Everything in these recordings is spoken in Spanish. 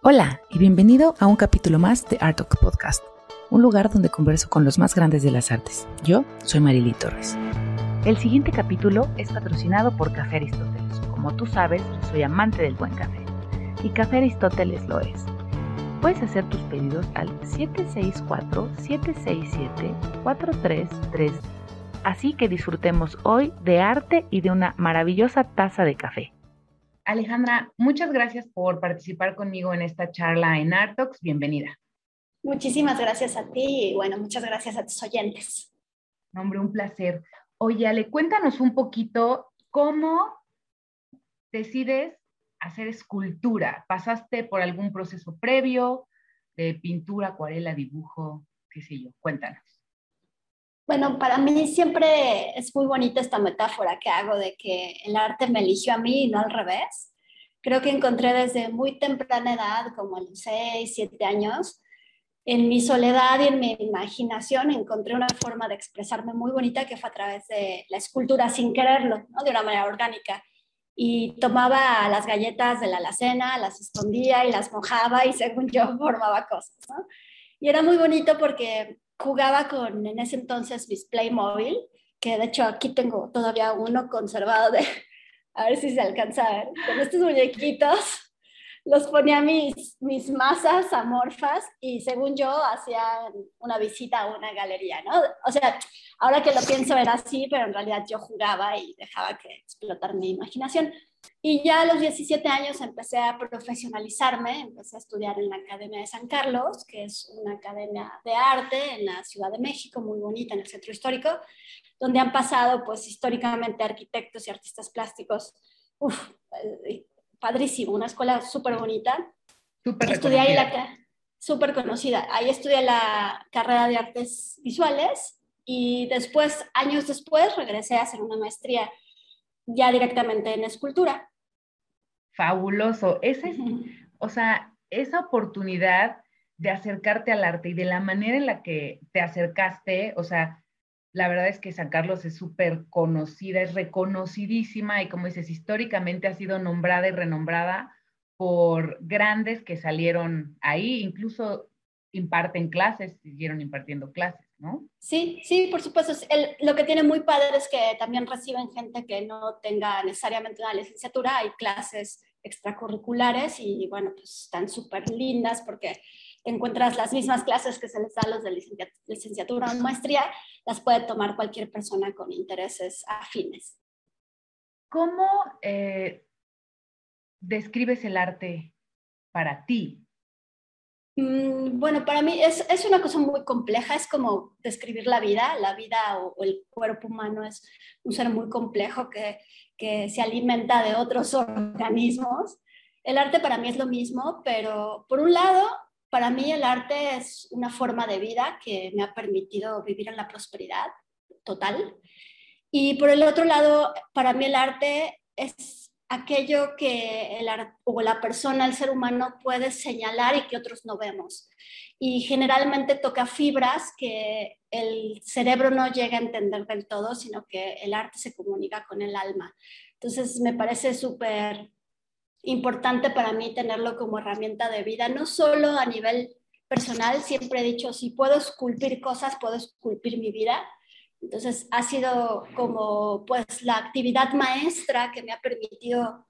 Hola y bienvenido a un capítulo más de Art Talk Podcast, un lugar donde converso con los más grandes de las artes. Yo soy Marily Torres. El siguiente capítulo es patrocinado por Café Aristóteles. Como tú sabes, soy amante del buen café y Café Aristóteles lo es. Puedes hacer tus pedidos al 764-767-4333. Así que disfrutemos hoy de arte y de una maravillosa taza de café. Alejandra, muchas gracias por participar conmigo en esta charla en Artox. Bienvenida. Muchísimas gracias a ti y bueno, muchas gracias a tus oyentes. Hombre, un placer. Oye, Ale, cuéntanos un poquito cómo decides hacer escultura. ¿Pasaste por algún proceso previo de pintura, acuarela, dibujo, qué sé yo? Cuéntanos. Bueno, para mí siempre es muy bonita esta metáfora que hago de que el arte me eligió a mí y no al revés. Creo que encontré desde muy temprana edad, como a los 6, 7 años, en mi soledad y en mi imaginación encontré una forma de expresarme muy bonita que fue a través de la escultura sin quererlo, ¿no? de una manera orgánica. Y tomaba las galletas de la alacena, las escondía y las mojaba y según yo formaba cosas. ¿no? Y era muy bonito porque jugaba con, en ese entonces, mis Playmobil, que de hecho aquí tengo todavía uno conservado de, a ver si se alcanza a ver, con estos muñequitos los ponía mis, mis masas amorfas y según yo hacía una visita a una galería, ¿no? O sea, ahora que lo pienso era así, pero en realidad yo jugaba y dejaba que explotar mi imaginación. Y ya a los 17 años empecé a profesionalizarme, empecé a estudiar en la Academia de San Carlos, que es una academia de arte en la Ciudad de México, muy bonita en el centro histórico, donde han pasado pues históricamente arquitectos y artistas plásticos. Uf, eh, padrísimo, una escuela súper bonita. Súper Estudié ahí la súper conocida. Ahí estudié la carrera de artes visuales y después, años después, regresé a hacer una maestría ya directamente en escultura. Fabuloso. Ese o sea, esa oportunidad de acercarte al arte y de la manera en la que te acercaste, o sea, la verdad es que San Carlos es súper conocida, es reconocidísima y como dices, históricamente ha sido nombrada y renombrada por grandes que salieron ahí, incluso imparten clases, siguieron impartiendo clases. ¿no? Sí, sí, por supuesto. lo que tiene muy padre es que también reciben gente que no tenga necesariamente una licenciatura, hay clases extracurriculares y bueno, pues están súper lindas porque encuentras las mismas clases que se les da a los de licenciatura o maestría, las puede tomar cualquier persona con intereses afines. ¿Cómo eh, describes el arte para ti? Mm, bueno, para mí es, es, una cosa muy compleja, es como describir la vida. La vida o, el cuerpo humano es un ser muy complejo que, que, se alimenta de otros organismos. El arte para mí es lo mismo, pero por un lado, para mí el arte es una forma de vida que me ha permitido vivir en la prosperidad total. Y por el otro lado, para mí el arte es aquello que la persona, el ser humano puede señalar y que otros no vemos. Y generalmente toca fibras que el cerebro no llega a entender del todo, sino que el arte se comunica con el alma. Entonces me parece súper importante para mí tenerlo como herramienta de vida, no solo a nivel personal, siempre he dicho, si puedo esculpir cosas, puedo esculpir mi vida, entonces ha sido como pues la actividad maestra que me ha permitido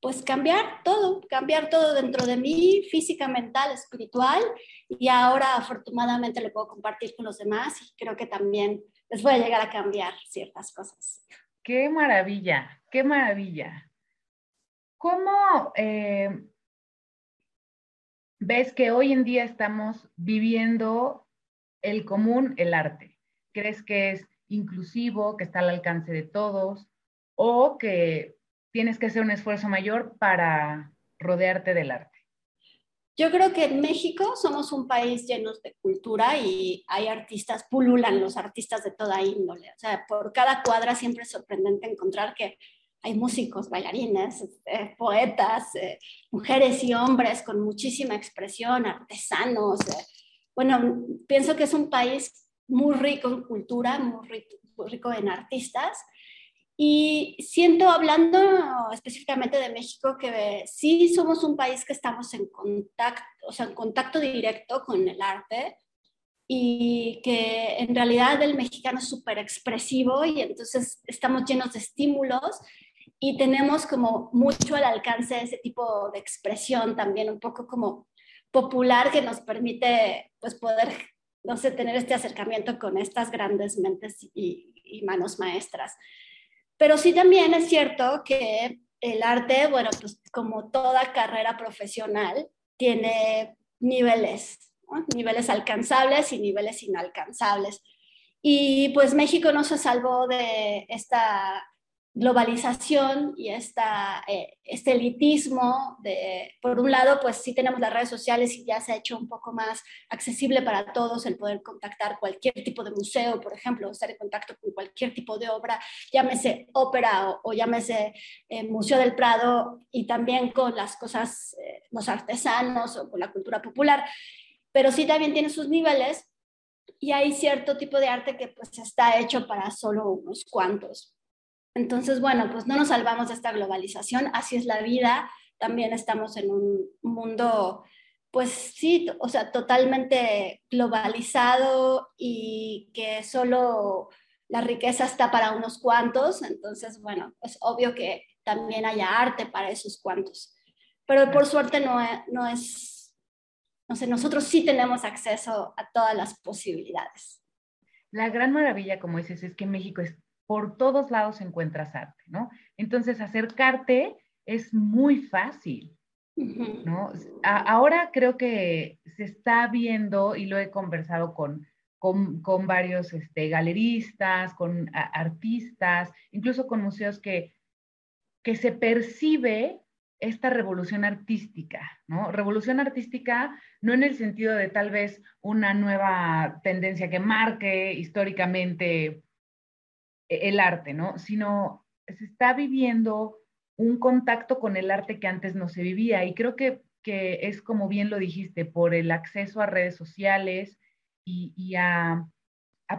pues cambiar todo, cambiar todo dentro de mí, física, mental, espiritual, y ahora afortunadamente lo puedo compartir con los demás y creo que también les voy a llegar a cambiar ciertas cosas. Qué maravilla, qué maravilla. ¿Cómo eh, ves que hoy en día estamos viviendo el común, el arte? Crees que es inclusivo, que está al alcance de todos, o que tienes que hacer un esfuerzo mayor para rodearte del arte? Yo creo que en México somos un país lleno de cultura y hay artistas, pululan los artistas de toda índole. O sea, por cada cuadra siempre es sorprendente encontrar que hay músicos, bailarines, este, poetas, eh, mujeres y hombres con muchísima expresión, artesanos. Eh. Bueno, pienso que es un país muy rico en cultura, muy rico, en artistas. Y siento, hablando específicamente de México, que sí somos un país que estamos en contacto, o sea, en contacto directo con el arte y que en realidad el mexicano es súper expresivo y entonces estamos llenos de estímulos y tenemos como mucho al alcance ese tipo de expresión también, un poco como popular que nos permite pues poder, no sé, tener este acercamiento con estas grandes mentes y, manos maestras. Pero sí también es cierto que el arte, bueno, pues como toda carrera profesional, tiene niveles, niveles alcanzables y niveles inalcanzables. Y pues México no se salvó de esta globalización y eh, este elitismo, de, por un lado, pues sí tenemos las redes sociales y ya se ha hecho un poco más accesible para todos el poder contactar cualquier tipo de museo, por ejemplo, estar en contacto con cualquier tipo de obra, llámese ópera o, llámese eh, Museo del Prado y también con las cosas, eh, los artesanos o con la cultura popular, pero sí también tiene sus niveles y hay cierto tipo de arte que pues está hecho para solo unos cuantos. Entonces, bueno, pues no nos salvamos de esta globalización, así es la vida, también estamos en un mundo, pues sí, o sea, totalmente globalizado y que solo la riqueza está para unos cuantos, entonces, bueno, es obvio que también haya arte para esos cuantos, pero por suerte no es, no es, no sé, nosotros sí tenemos acceso a todas las posibilidades. La gran maravilla, como dices, es que México es por todos lados encuentras arte, ¿no? Entonces, acercarte es muy fácil, ¿no? ahora creo que se está viendo, y lo he conversado con, con, varios este, galeristas, con artistas, incluso con museos que, que se percibe esta revolución artística, ¿no? Revolución artística no en el sentido de tal vez una nueva tendencia que marque históricamente el arte, ¿no? Sino se está viviendo un contacto con el arte que antes no se vivía. Y creo que, es como bien lo dijiste, por el acceso a redes sociales y, a,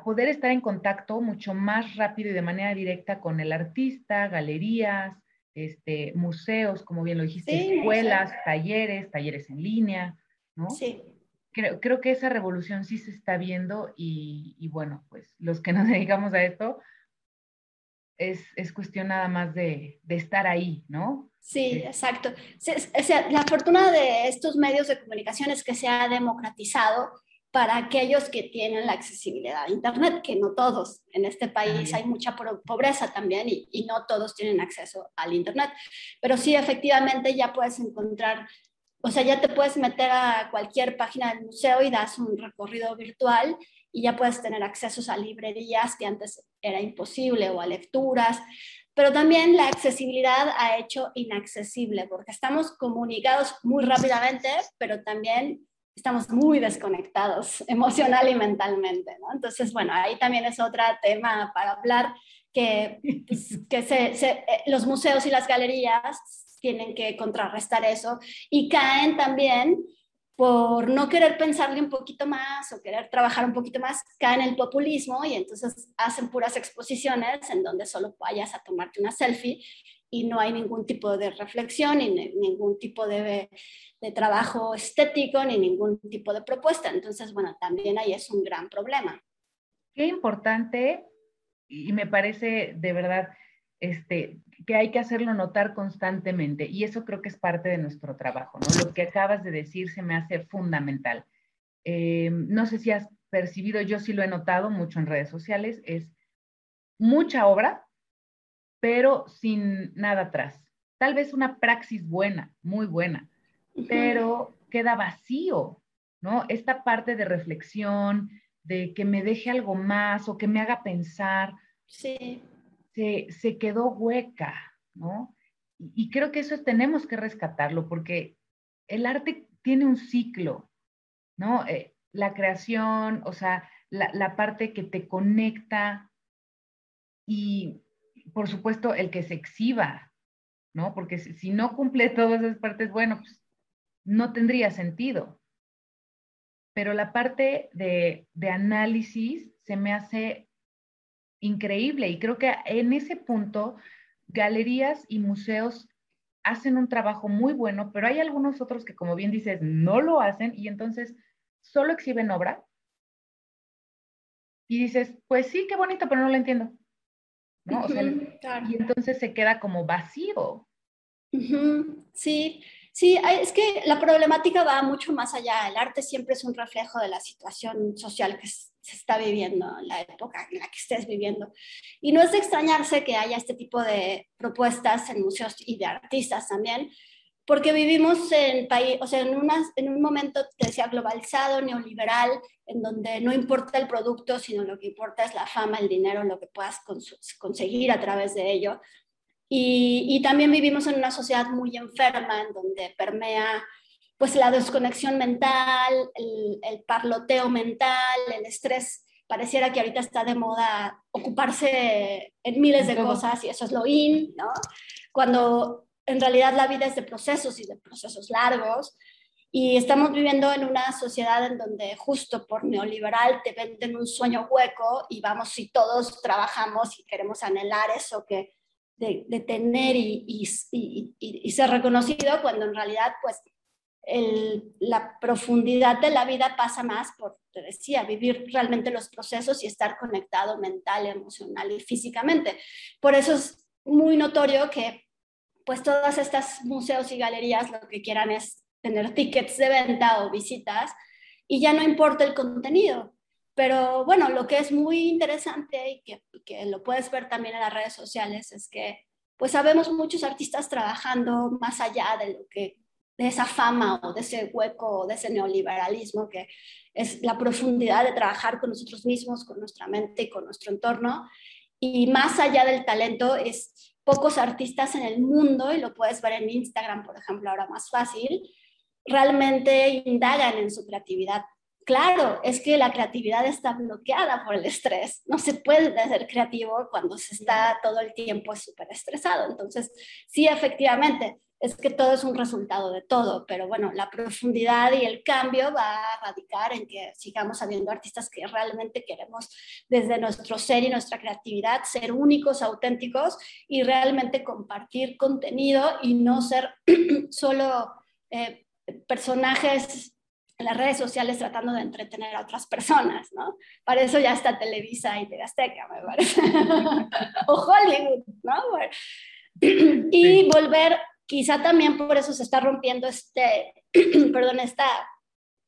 poder estar en contacto mucho más rápido y de manera directa con el artista, galerías, este, museos, como bien lo dijiste, escuelas, talleres, talleres en línea, ¿no? Sí. Creo, creo, que esa revolución sí se está viendo y, y bueno, pues los que nos dedicamos a esto, es, cuestión nada más de, estar ahí, ¿no? Sí, exacto. la fortuna de estos medios de comunicación es que se ha democratizado para aquellos que tienen la accesibilidad a Internet, que no todos. En este país hay mucha pobreza también y, y, no todos tienen acceso al Internet. Pero sí, efectivamente, ya puedes encontrar, o sea, ya te puedes meter a cualquier página del museo y das un recorrido virtual y ya puedes tener accesos a librerías que antes era imposible o a lecturas, pero también la accesibilidad ha hecho inaccesible porque estamos comunicados muy rápidamente, pero también estamos muy desconectados emocional y mentalmente, ¿no? Entonces, bueno, ahí también es otro tema para hablar que, pues, que eh, los museos y las galerías tienen que contrarrestar eso y caen también por no querer pensarle un poquito más o querer trabajar un poquito más, caen en el populismo y entonces hacen puras exposiciones en donde solo vayas a tomarte una selfie y no hay ningún tipo de reflexión, ni ningún tipo de, de trabajo estético, ni ningún tipo de propuesta. Entonces, bueno, también ahí es un gran problema. Qué importante y me parece de verdad este, que hay que hacerlo notar constantemente y eso creo que es parte de nuestro trabajo, ¿no? Lo que acabas de decir se me hace fundamental. Eh, no sé si has percibido, yo sí lo he notado mucho en redes sociales, es mucha obra, pero sin nada atrás. Tal vez una praxis buena, muy buena, pero queda vacío, ¿no? Esta parte de reflexión, de que me deje algo más o que me haga pensar. Sí se, quedó hueca, ¿no? Y, creo que eso tenemos que rescatarlo porque el arte tiene un ciclo, ¿no? Eh, la creación, o sea, la, parte que te conecta y, por supuesto, el que se exhiba, ¿no? Porque si, no cumple todas esas partes, bueno, pues no tendría sentido. Pero la parte de, de análisis se me hace increíble. Y creo que en ese punto, galerías y museos hacen un trabajo muy bueno, pero hay algunos otros que, como bien dices, no lo hacen y entonces solo exhiben obra. Y dices, pues sí, qué bonito, pero no lo entiendo. ¿no? Y entonces se queda como vacío. Sí, sí, es que la problemática va mucho más allá. El arte siempre es un reflejo de la situación social que se está viviendo, la época en la que estés viviendo. Y no es de extrañarse que haya este tipo de propuestas en museos y de artistas también, porque vivimos en, país, o sea, en, en un momento, te decía, globalizado, neoliberal, en donde no importa el producto, sino lo que importa es la fama, el dinero, lo que puedas conseguir a través de ello. Y, también vivimos en una sociedad muy enferma, en donde permea pues la desconexión mental, el, parloteo mental, el estrés. Pareciera que ahorita está de moda ocuparse en miles de cosas y eso es lo in, ¿no? Cuando en realidad la vida es de procesos y de procesos largos. Y estamos viviendo en una sociedad en donde justo por neoliberal te venden un sueño hueco y vamos, si todos trabajamos y queremos anhelar eso que de, de tener y, y, y, ser reconocido, cuando en realidad pues el, la profundidad de la vida pasa más por, te decía, vivir realmente los procesos y estar conectado mental, emocional y físicamente. Por eso es muy notorio que pues todas estas museos y galerías lo que quieran es tener tickets de venta o visitas y ya no importa el contenido. Pero bueno, lo que es muy interesante y que, lo puedes ver también en las redes sociales es que pues sabemos muchos artistas trabajando más allá de lo que de esa fama o de ese hueco o de ese neoliberalismo que es la profundidad de trabajar con nosotros mismos, con nuestra mente y con nuestro entorno. Y más allá del talento es pocos artistas en el mundo, y lo puedes ver en Instagram, por ejemplo, ahora más fácil, realmente indagan en su creatividad. Claro, es que la creatividad está bloqueada por el estrés. No se puede ser creativo cuando se está todo el tiempo súper estresado. Entonces, sí, efectivamente, es que todo es un resultado de todo, pero bueno, la profundidad y el cambio va a radicar en que sigamos habiendo artistas que realmente queremos desde nuestro ser y nuestra creatividad ser únicos, auténticos y realmente compartir contenido y no ser solo eh, personajes en las redes sociales tratando de entretener a otras personas, ¿no? Para eso ya está Televisa y TV Azteca, me parece. o Hollywood, ¿no? y volver, quizá también por eso se está rompiendo este, perdón, esta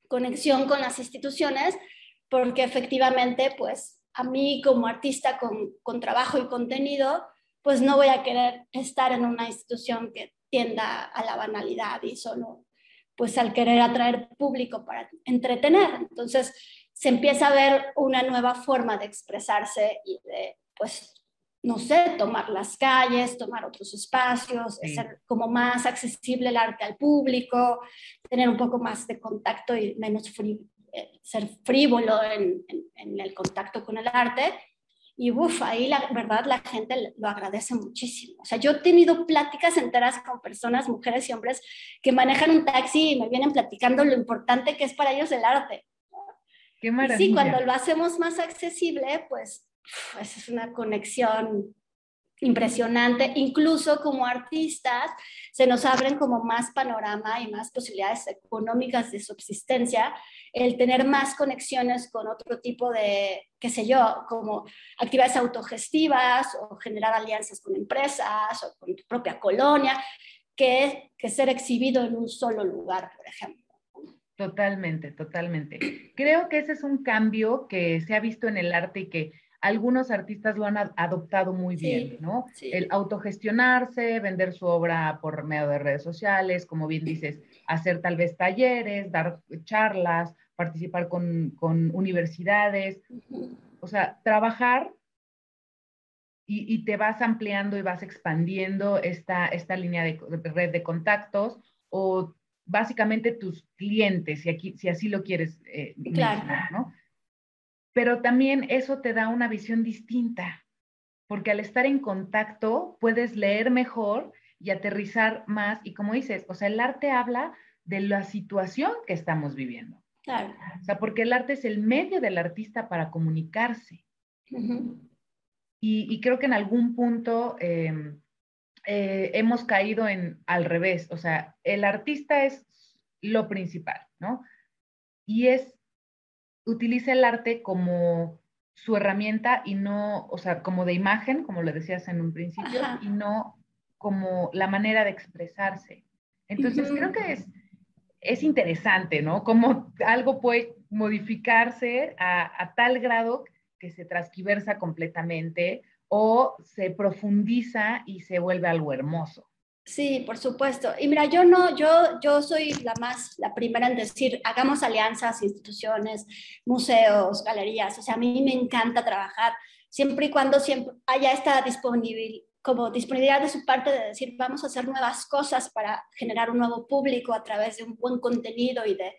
conexión con las instituciones, porque efectivamente, pues a mí como artista con, con trabajo y contenido, pues no voy a querer estar en una institución que tienda a la banalidad y solo pues al querer atraer público para entretener. Entonces se empieza a ver una nueva forma de expresarse y de, pues, no sé, tomar las calles, tomar otros espacios, ser como más accesible el arte al público, tener un poco más de contacto y menos eh, ser frívolo en, en el contacto con el arte y uff, ahí la verdad la gente lo agradece muchísimo. O sea, yo he tenido pláticas enteras con personas, mujeres y hombres, que manejan un taxi y me vienen platicando lo importante que es para ellos el arte. Qué maravilla. sí, cuando lo hacemos más accesible, pues, pues es una conexión impresionante. Incluso como artistas se nos abren como más panorama y más posibilidades económicas de subsistencia, el tener más conexiones con otro tipo de, qué sé yo, como actividades autogestivas o generar alianzas con empresas o con tu propia colonia, que, que ser exhibido en un solo lugar, por ejemplo. Totalmente, totalmente. Creo que ese es un cambio que se ha visto en el arte y que algunos artistas lo han adoptado muy bien, ¿no? El autogestionarse, vender su obra por medio de redes sociales, como bien dices, hacer tal vez talleres, dar charlas, participar con, universidades, o sea, trabajar y, te vas ampliando y vas expandiendo esta, esta línea de, red de contactos o básicamente tus clientes, si, aquí, si así lo quieres eh, claro. ¿no? Pero también eso te da una visión distinta, porque al estar en contacto puedes leer mejor y aterrizar más. Y como dices, o sea, el arte habla de la situación que estamos viviendo. Claro. O sea, porque el arte es el medio del artista para comunicarse. y, creo que en algún punto em, eh, hemos caído en al revés, o sea, el artista es lo principal, ¿no? Y es, utiliza el arte como su herramienta y no, o sea, como de imagen, como le decías en un principio, y no como la manera de expresarse. Entonces, creo que es, es interesante, ¿no? Cómo algo puede modificarse a, a tal grado que se transquiversa completamente o se profundiza y se vuelve algo hermoso. Sí, por supuesto. Y mira, yo no, yo, yo soy la más, la primera en decir, hagamos alianzas, instituciones, museos, galerías. O sea, a mí me encanta trabajar siempre y cuando siempre haya esta disponibilidad, como disponibilidad de su parte de decir, vamos a hacer nuevas cosas para generar un nuevo público a través de un buen contenido y de,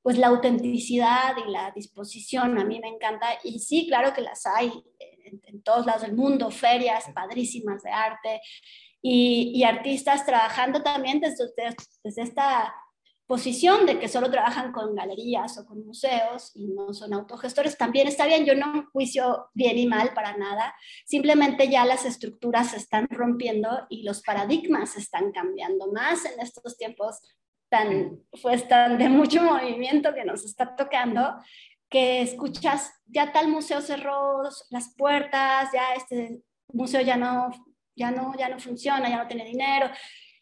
pues, la autenticidad y la disposición. A mí me encanta. Y sí, claro que las hay en, en todos lados del mundo, ferias padrísimas de arte y, artistas trabajando también desde, desde esta posición de que solo trabajan con galerías o con museos y no son autogestores, también está bien, yo no juicio bien y mal para nada, simplemente ya las estructuras se están rompiendo y los paradigmas están cambiando más en estos tiempos tan, pues, tan de mucho movimiento que nos está tocando, que escuchas, ya tal museo cerró las puertas, ya este museo ya no ya no, ya no funciona, ya no tiene dinero,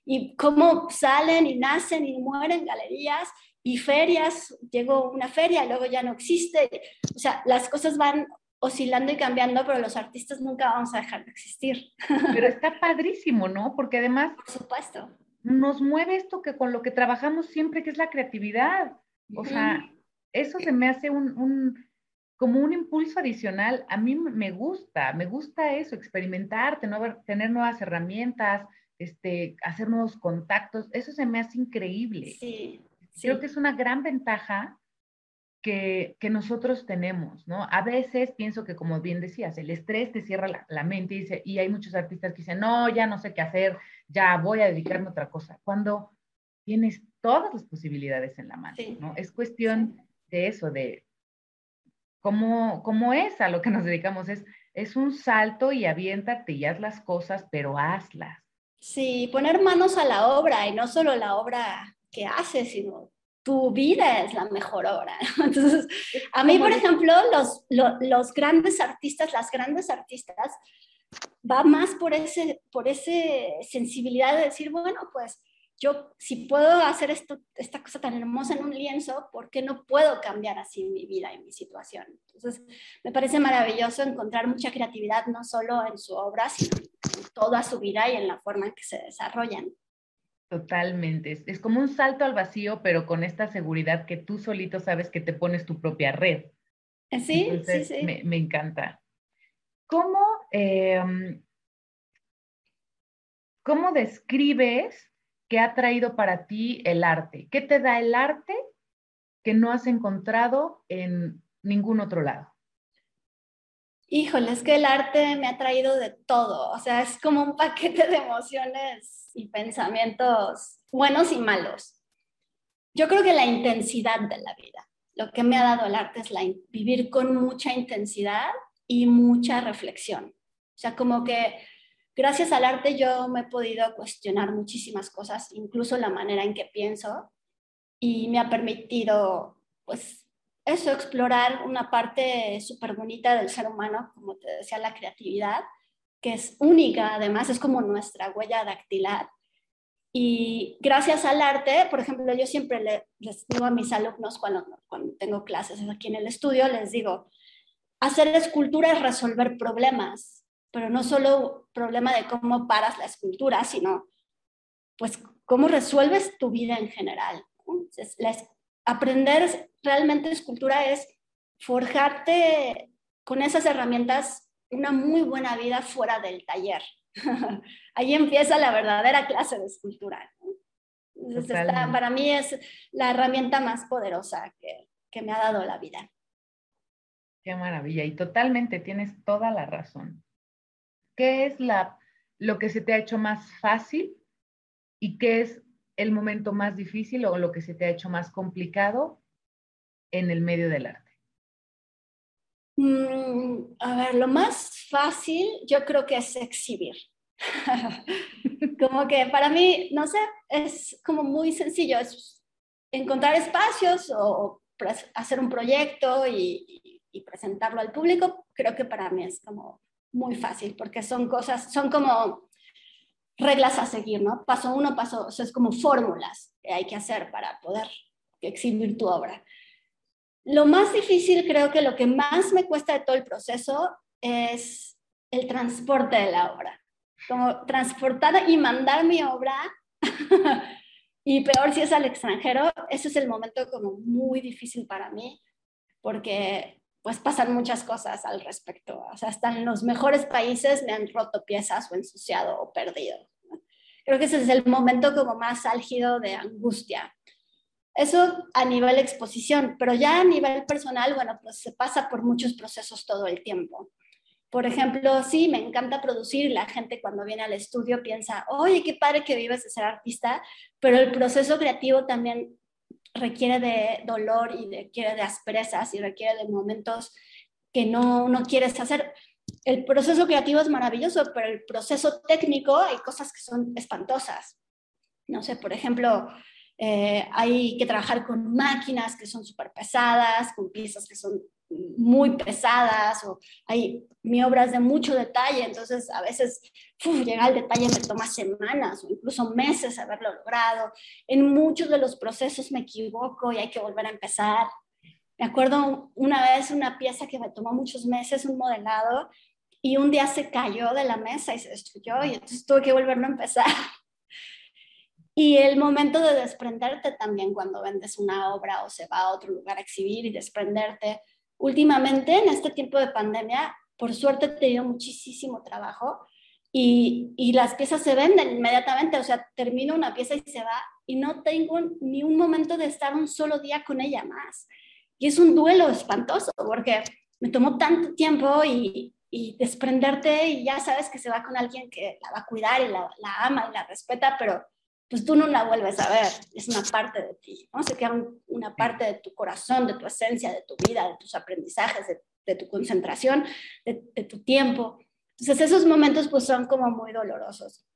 y cómo salen y nacen y mueren galerías y ferias, llegó una feria y luego ya no existe, o sea, las cosas van oscilando y cambiando, pero los artistas nunca vamos a dejar de existir. Pero está padrísimo, ¿no? Porque además... Por supuesto. Nos mueve esto que con lo que trabajamos siempre, que es la creatividad. O sea, eso se me hace un, un, como un impulso adicional, a mí me gusta, me gusta eso, experimentar, tener, nuevas herramientas, este, hacer nuevos contactos, eso se me hace increíble. Sí, Creo que es una gran ventaja que, nosotros tenemos, ¿no? A veces pienso que, como bien decías, el estrés te cierra la, mente y, dice, y hay muchos artistas que dicen, no, ya no sé qué hacer, ya voy a dedicarme a otra cosa, cuando tienes todas las posibilidades en la mano, ¿no? Es cuestión de eso, de como, es a lo que nos dedicamos, es, es un salto y aviéntate y haz las cosas, pero hazlas. Sí, poner manos a la obra y no solo la obra que haces, sino tu vida es la mejor obra. Entonces, a mí, por ejemplo, los, los, grandes artistas, las grandes artistas, va más por ese, por ese sensibilidad de decir, bueno, pues yo si puedo hacer esto, esta cosa tan hermosa en un lienzo, ¿por qué no puedo cambiar así mi vida y mi situación? Entonces, me parece maravilloso encontrar mucha creatividad, no solo en su obra, sino en toda su vida y en la forma en que se desarrollan. Totalmente. Es, como un salto al vacío, pero con esta seguridad que tú solito sabes que te pones tu propia red. Eh, sí, sí, sí. Me, encanta. ¿Cómo, em, ¿Cómo describes ¿Qué ha traído para ti el arte? ¿Qué te da el arte que no has encontrado en ningún otro lado? Híjole, es que el arte me ha traído de todo, o sea, es como un paquete de emociones y pensamientos buenos y malos. Yo creo que la intensidad de la vida, lo que me ha dado el arte es la, vivir con mucha intensidad y mucha reflexión. O sea, como que gracias al arte yo me he podido cuestionar muchísimas cosas, incluso la manera en que pienso, y me ha permitido, pues, eso, explorar una parte súper bonita del ser humano, como te decía, la creatividad, que es única, además es como nuestra huella dactilar. Y gracias al arte, por ejemplo, yo siempre les digo a mis alumnos cuando, cuando tengo clases aquí en el estudio, les digo, hacer escultura es resolver problemas, pero no solo problema de cómo paras la escultura, sino pues cómo resuelves tu vida en general. aprender realmente escultura es forjarte con esas herramientas una muy buena vida fuera del taller. Ahí empieza la verdadera clase de escultura. para mí es la herramienta más poderosa que, que me ha dado la vida. Qué maravilla. Y totalmente tienes toda la razón. ¿Qué es la, lo que se te ha hecho más fácil y qué es el momento más difícil o lo que se te ha hecho más complicado en el medio del arte? Mm, a ver, lo más fácil yo creo que es exhibir. como que para mí, no sé, es como muy sencillo, es encontrar espacios o hacer un proyecto y, y presentarlo al público, creo que para mí es como muy fácil, porque son cosas, son como reglas a seguir, ¿no? Paso uno, paso, o sea, es como fórmulas que hay que hacer para poder exhibir tu obra. Lo más difícil, creo que lo que más me cuesta de todo el proceso es el transporte de la obra. Como transportar y mandar mi obra, y peor si es al extranjero, ese es el momento como muy difícil para mí, porque pues pasan muchas cosas al respecto. O sea, hasta en los mejores países me han roto piezas o ensuciado o perdido. Creo que ese es el momento como más álgido de angustia. Eso a nivel exposición, pero ya a nivel personal, bueno, pues se pasa por muchos procesos todo el tiempo. Por ejemplo, sí, me encanta producir, la gente cuando viene al estudio piensa, oye, qué padre que vives de ser artista, pero el proceso creativo también requiere de dolor y requiere de asperezas y requiere de momentos que no, no quieres hacer. El proceso creativo es maravilloso, pero el proceso técnico hay cosas que son espantosas. No sé, por ejemplo, eh, hay que trabajar con máquinas que son súper pesadas, con piezas que son muy pesadas, o hay mi obra es de mucho detalle, entonces a veces llegar al detalle me toma semanas o incluso meses haberlo logrado. En muchos de los procesos me equivoco y hay que volver a empezar. Me acuerdo una vez una pieza que me tomó muchos meses, un modelado, y un día se cayó de la mesa y se destruyó y entonces tuve que volverlo a empezar. Y el momento de desprenderte también cuando vendes una obra o se va a otro lugar a exhibir y desprenderte. Últimamente, en este tiempo de pandemia, por suerte he tenido muchísimo trabajo y, y, las piezas se venden inmediatamente, o sea, termino una pieza y se va y no tengo ni un momento de estar un solo día con ella más. Y es un duelo espantoso porque me tomó tanto tiempo y, y desprenderte y ya sabes que se va con alguien que la va a cuidar y la, la ama y la respeta, pero pues tú no la vuelves a ver, es una parte de ti, ¿no? Se queda una parte de tu corazón, de tu esencia, de tu vida, de tus aprendizajes, de, de tu concentración, de, de, tu tiempo. Entonces esos momentos pues son como muy dolorosos.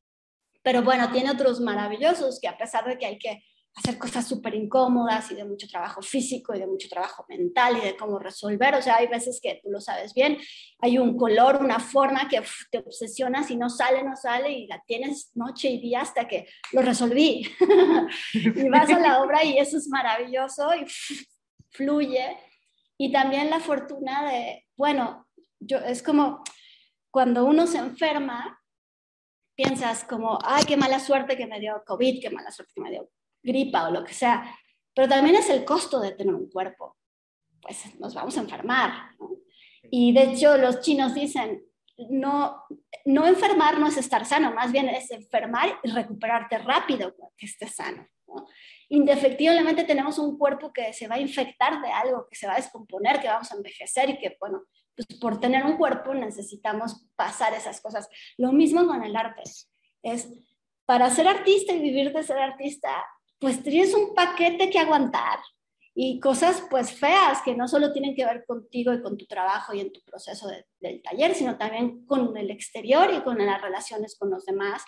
Pero bueno, tiene otros maravillosos que a pesar de que hay que hacer cosas súper incómodas y de mucho trabajo físico y de mucho trabajo mental y de cómo resolver. O sea, hay veces que tú lo sabes bien, hay un color, una forma que te obsesionas y no sale, no sale y la tienes noche y día hasta que lo resolví. y vas a la obra y eso es maravilloso y fluye. Y también la fortuna de, bueno, yo, es como cuando uno se enferma, piensas como, ay, qué mala suerte que me dio COVID, qué mala suerte que me dio gripa o lo que sea, pero también es el costo de tener un cuerpo. Pues nos vamos a enfermar. Y de hecho los chinos dicen, no, no enfermar no es estar sano, más bien es enfermar y recuperarte rápido que estés sano. Indefectiblemente tenemos un cuerpo que se va a infectar de algo, que se va a descomponer, que vamos a envejecer y que, bueno, pues por tener un cuerpo necesitamos pasar esas cosas. Lo mismo con el arte. Es para ser artista y vivir de ser artista, pues tienes un paquete que aguantar y cosas pues feas que no solo tienen que ver contigo y con tu trabajo y en tu proceso del taller, sino también con el exterior y con las relaciones con los demás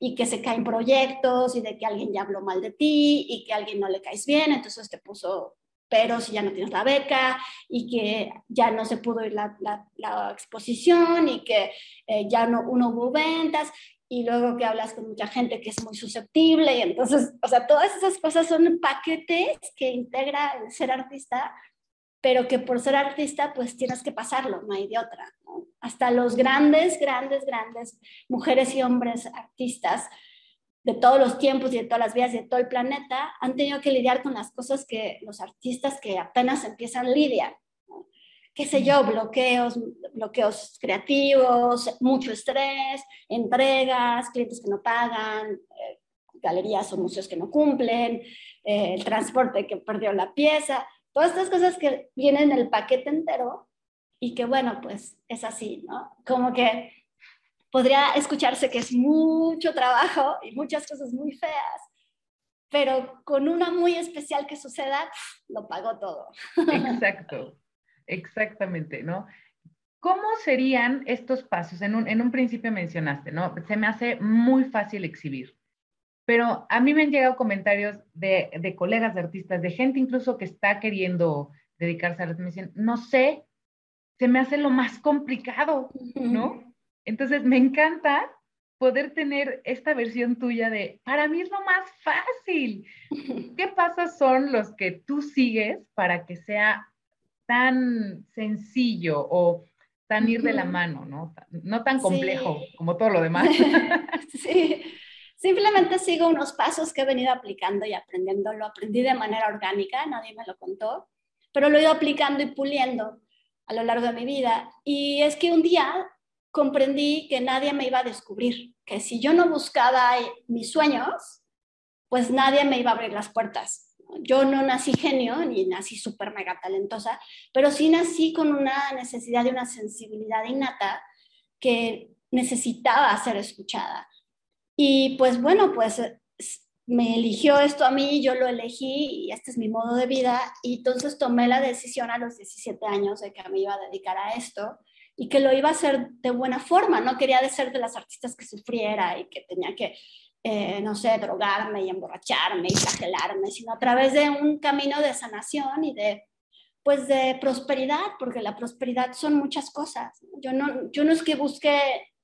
y que se caen proyectos y de que alguien ya habló mal de ti y que a alguien no le caes bien, entonces te puso pero si ya no tienes la beca y que ya no se pudo ir la, la, exposición y que eh, ya no, no hubo ventas y luego que hablas con mucha gente que es muy susceptible y entonces, o sea, todas esas cosas son paquetes que integra el ser artista, pero que por ser artista pues tienes que pasarlo, no hay de otra. Hasta los grandes, grandes, grandes mujeres y hombres artistas de todos los tiempos y de todas las vidas de todo el planeta han tenido que lidiar con las cosas que los artistas que apenas empiezan lidian qué sé yo, bloqueos, bloqueos creativos, mucho estrés, entregas, clientes que no pagan, eh, galerías o museos que no cumplen, eh, el transporte que perdió la pieza, todas estas cosas que vienen en el paquete entero y que bueno, pues es así, ¿no? Como que podría escucharse que es mucho trabajo y muchas cosas muy feas, pero con una muy especial que suceda, lo pago todo. Exacto. Exactamente, ¿no? ¿Cómo serían estos pasos? En un, en un principio mencionaste, ¿no? Se me hace muy fácil exhibir. Pero a mí me han llegado comentarios de, de colegas de artistas, de gente incluso que está queriendo dedicarse a la me dicen, no sé, se me hace lo más complicado, ¿no? Entonces me encanta poder tener esta versión tuya de, para mí es lo más fácil. ¿Qué pasos son los que tú sigues para que sea tan sencillo o tan ir de la mano, ¿no? No tan complejo como todo lo demás. sí, Simplemente sigo unos pasos que he venido aplicando y aprendiendo. Lo aprendí de manera orgánica, nadie me lo contó, pero lo he ido aplicando y puliendo a lo largo de mi vida. Y es que un día comprendí que nadie me iba a descubrir, que si yo no buscaba mis sueños, pues nadie me iba a abrir las puertas. Yo no nací genio ni nací súper mega talentosa, pero sí nací con una necesidad y una sensibilidad innata que necesitaba ser escuchada. Y pues bueno, pues me eligió esto a mí, yo lo elegí y este es mi modo de vida. Y entonces tomé la decisión a los 17 años de que me iba a dedicar a esto y que lo iba a hacer de buena forma. No quería de ser de las artistas que sufriera y que tenía que, eh, no sé, drogarme y emborracharme y flagelarme, sino a través de un camino de sanación y de, pues, de prosperidad, porque la prosperidad son muchas cosas. Yo no, yo no es que busque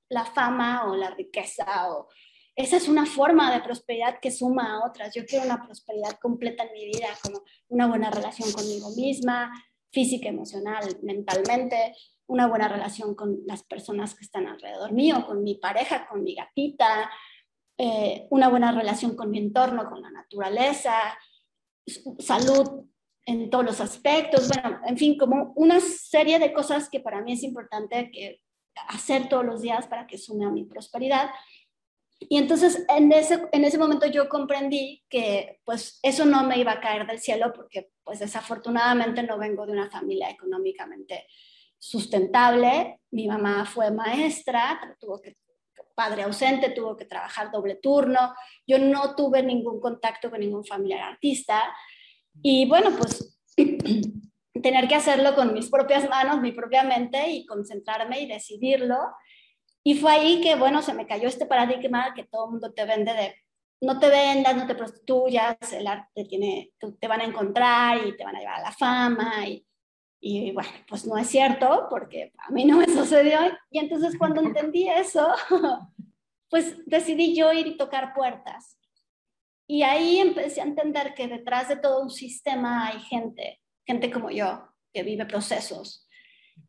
la fama o la riqueza o esa es una forma de prosperidad que suma a otras. Yo quiero una prosperidad completa en mi vida, como una buena relación conmigo misma, física, emocional, mentalmente, una buena relación con las personas que están alrededor mío, con mi pareja, con mi gatita, eh, una buena relación con mi entorno, con la naturaleza, salud en todos los aspectos, bueno, en fin, como una serie de cosas que para mí es importante que hacer todos los días para que sume a mi prosperidad. Y entonces en ese, en ese momento yo comprendí que pues eso no me iba a caer del cielo porque pues desafortunadamente no vengo de una familia económicamente sustentable. Mi mamá fue maestra, tuvo que padre ausente, tuvo que trabajar doble turno. Yo no tuve ningún contacto con ningún familiar artista. Y bueno, pues tener que hacerlo con mis propias manos, mi propia mente y concentrarme y decidirlo y fue ahí que, bueno, se me cayó este paradigma que todo el mundo te vende de no te vendas, no te prostituyas, el arte tiene, te van a encontrar y te van a llevar a la fama. Y, y bueno, pues no es cierto, porque a mí no me sucedió. Y entonces cuando entendí eso, pues decidí yo ir y tocar puertas. Y ahí empecé a entender que detrás de todo un sistema hay gente, gente como yo, que vive procesos,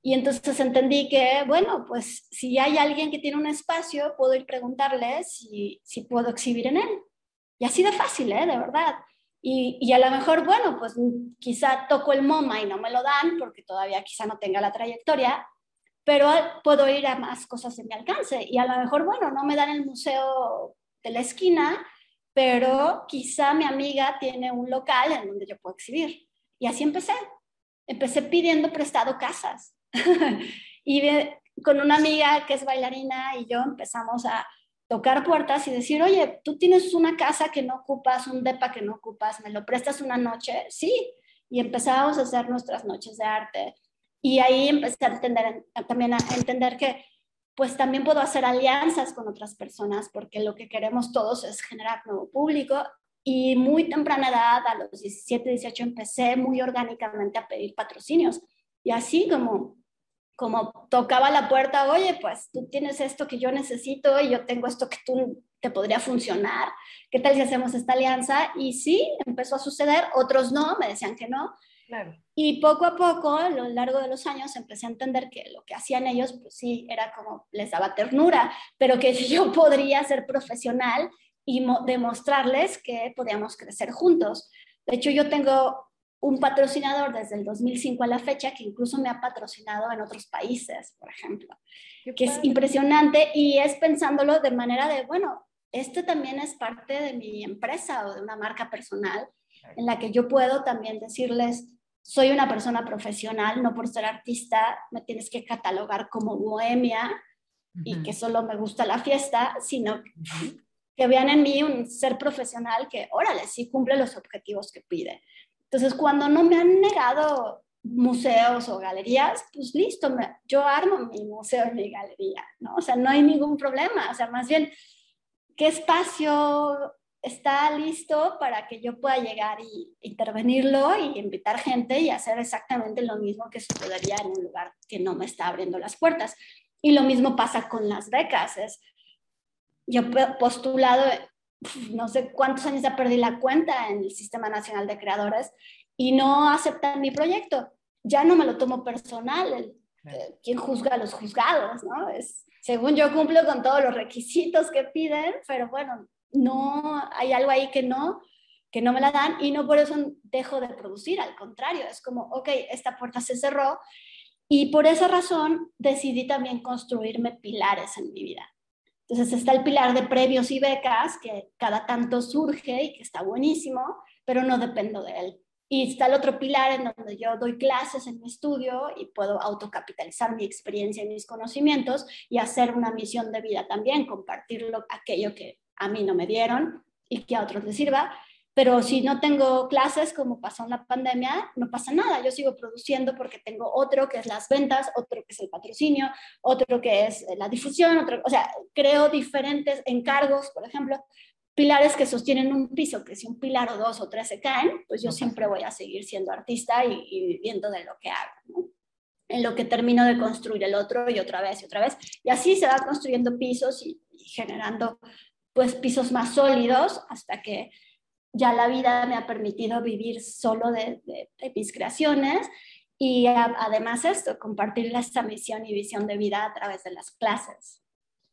y entonces entendí que, bueno, pues si hay alguien que tiene un espacio, puedo ir preguntarle si, si puedo exhibir en él. Y así de fácil, ¿eh? De verdad. Y, a lo mejor, bueno, pues quizá toco el MoMA y no me lo dan porque todavía quizá no tenga la trayectoria, pero puedo ir a más cosas en mi alcance. Y a lo mejor, bueno, no me dan el museo de la esquina, pero quizá mi amiga tiene un local en donde yo puedo exhibir. Y así empecé. Empecé pidiendo prestado casas y con una amiga que es bailarina y yo empezamos a tocar puertas y decir, oye, tú tienes una casa que no ocupas, un depa que no ocupas, ¿me lo prestas una noche? Sí. Y empezamos a hacer nuestras noches de arte. Y ahí empecé a entender, también a entender que pues también puedo hacer alianzas con otras personas porque lo que queremos todos es generar nuevo público y muy temprana edad, a los 17, 18, empecé muy orgánicamente a pedir patrocinios. Y así como como tocaba la puerta, oye, pues tú tienes esto que yo necesito y yo tengo esto que tú te podría funcionar. ¿Qué tal si hacemos esta alianza? Y sí, empezó a suceder, otros no, me decían que no. Claro. Y poco a poco, a lo largo de los años, empecé a entender que lo que hacían ellos, pues sí, era como les daba ternura, pero que yo podría ser profesional y demostrarles que podíamos crecer juntos. De hecho, yo tengo un patrocinador desde el 2005 a la fecha que incluso me ha patrocinado en otros países, por ejemplo, que es impresionante. Y es pensándolo de manera de, bueno, este también es parte de mi empresa o de una marca personal en la que yo puedo también decirles, soy una persona profesional, no por ser artista me tienes que catalogar como bohemia y que solo me gusta la fiesta, sino que vean en mí un ser profesional que, órale, sí cumple los objetivos que pide. Entonces, cuando no me han negado museos o galerías, pues listo, yo armo mi museo y mi galería, ¿no? O sea, no hay ningún problema, o sea, más bien, ¿qué espacio está listo para que yo pueda llegar y intervenirlo y invitar gente y hacer exactamente lo mismo que sucedería en un lugar que no me está abriendo las puertas? Y lo mismo pasa con las becas, es, yo he postulado, no sé cuántos años ya perdí la cuenta en el Sistema Nacional de Creadores y no aceptan mi proyecto. Ya no me lo tomo personal, el, eh, quien juzga a los juzgados, ¿no? Es, según yo cumplo con todos los requisitos que piden, pero bueno, no, hay algo ahí que no, que no me la dan y no por eso dejo de producir, al contrario, es como, ok, esta puerta se cerró y por esa razón decidí también construirme pilares en mi vida. Entonces está el pilar de premios y becas, que cada tanto surge y que está buenísimo, pero no dependo de él. Y está el otro pilar en donde yo doy clases en mi estudio y puedo autocapitalizar mi experiencia y mis conocimientos y hacer una misión de vida también, compartirlo aquello que a mí no me dieron y que a otros les sirva. Pero si no tengo clases, como pasó en la pandemia, no pasa nada. Yo sigo produciendo porque tengo otro que es las ventas, otro que es el patrocinio, otro que es la difusión, otro, o sea, creo diferentes encargos, por ejemplo, pilares que sostienen un piso, que si un pilar o dos o tres se caen, pues yo siempre voy a seguir siendo artista y, viviendo de lo que hago, En lo que termino de construir el otro y otra vez y otra vez. Y así se va construyendo pisos y, generando pues pisos más sólidos hasta que ya la vida me ha permitido vivir solo de, mis creaciones y además esto, compartir esta misión y visión de vida a través de las clases.